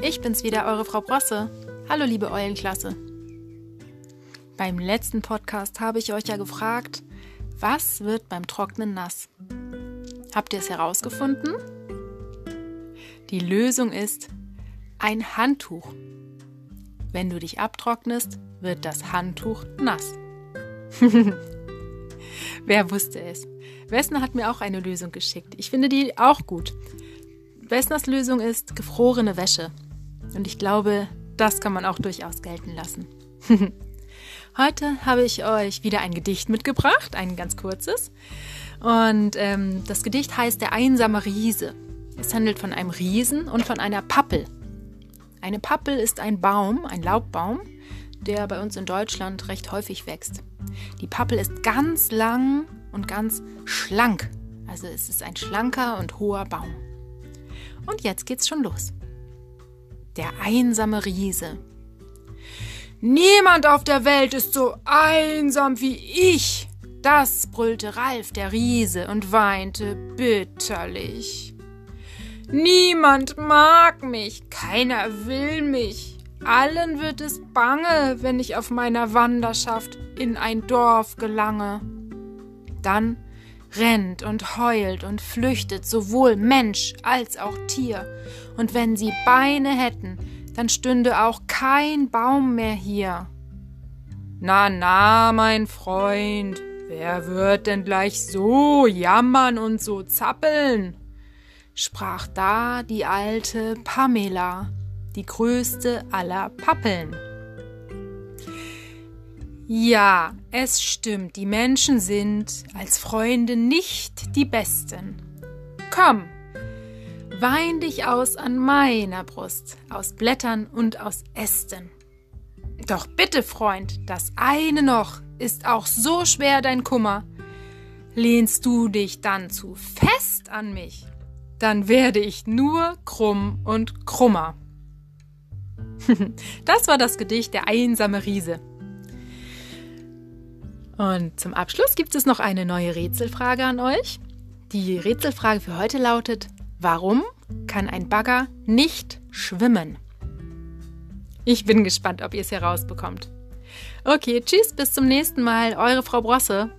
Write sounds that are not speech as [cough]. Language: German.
Ich bin's wieder, eure Frau Brosse. Hallo, liebe Eulenklasse. Beim letzten Podcast habe ich euch ja gefragt, was wird beim Trocknen nass? Habt ihr es herausgefunden? Die Lösung ist ein Handtuch. Wenn du dich abtrocknest, wird das Handtuch nass. [laughs] Wer wusste es? Wessner hat mir auch eine Lösung geschickt. Ich finde die auch gut. Wessners Lösung ist gefrorene Wäsche. Und ich glaube, das kann man auch durchaus gelten lassen. [laughs] Heute habe ich euch wieder ein Gedicht mitgebracht, ein ganz kurzes. Und ähm, das Gedicht heißt Der einsame Riese. Es handelt von einem Riesen und von einer Pappel. Eine Pappel ist ein Baum, ein Laubbaum, der bei uns in Deutschland recht häufig wächst. Die Pappel ist ganz lang und ganz schlank. Also es ist ein schlanker und hoher Baum. Und jetzt geht's schon los. Der einsame Riese. Niemand auf der Welt ist so einsam wie ich. Das brüllte Ralf der Riese und weinte bitterlich. Niemand mag mich, keiner will mich. Allen wird es bange, wenn ich auf meiner Wanderschaft in ein Dorf gelange. Dann rennt und heult und flüchtet sowohl Mensch als auch Tier, und wenn sie Beine hätten, dann stünde auch kein Baum mehr hier. Na, na, mein Freund, wer wird denn gleich so jammern und so zappeln? sprach da die alte Pamela, die größte aller Pappeln. Ja, es stimmt, die Menschen sind als Freunde nicht die besten. Komm, wein dich aus an meiner Brust, aus Blättern und aus Ästen. Doch bitte, Freund, das eine noch ist auch so schwer dein Kummer. Lehnst du dich dann zu fest an mich, dann werde ich nur krumm und krummer. [laughs] das war das Gedicht Der einsame Riese. Und zum Abschluss gibt es noch eine neue Rätselfrage an euch. Die Rätselfrage für heute lautet, warum kann ein Bagger nicht schwimmen? Ich bin gespannt, ob ihr es herausbekommt. Okay, tschüss, bis zum nächsten Mal, eure Frau Brosse.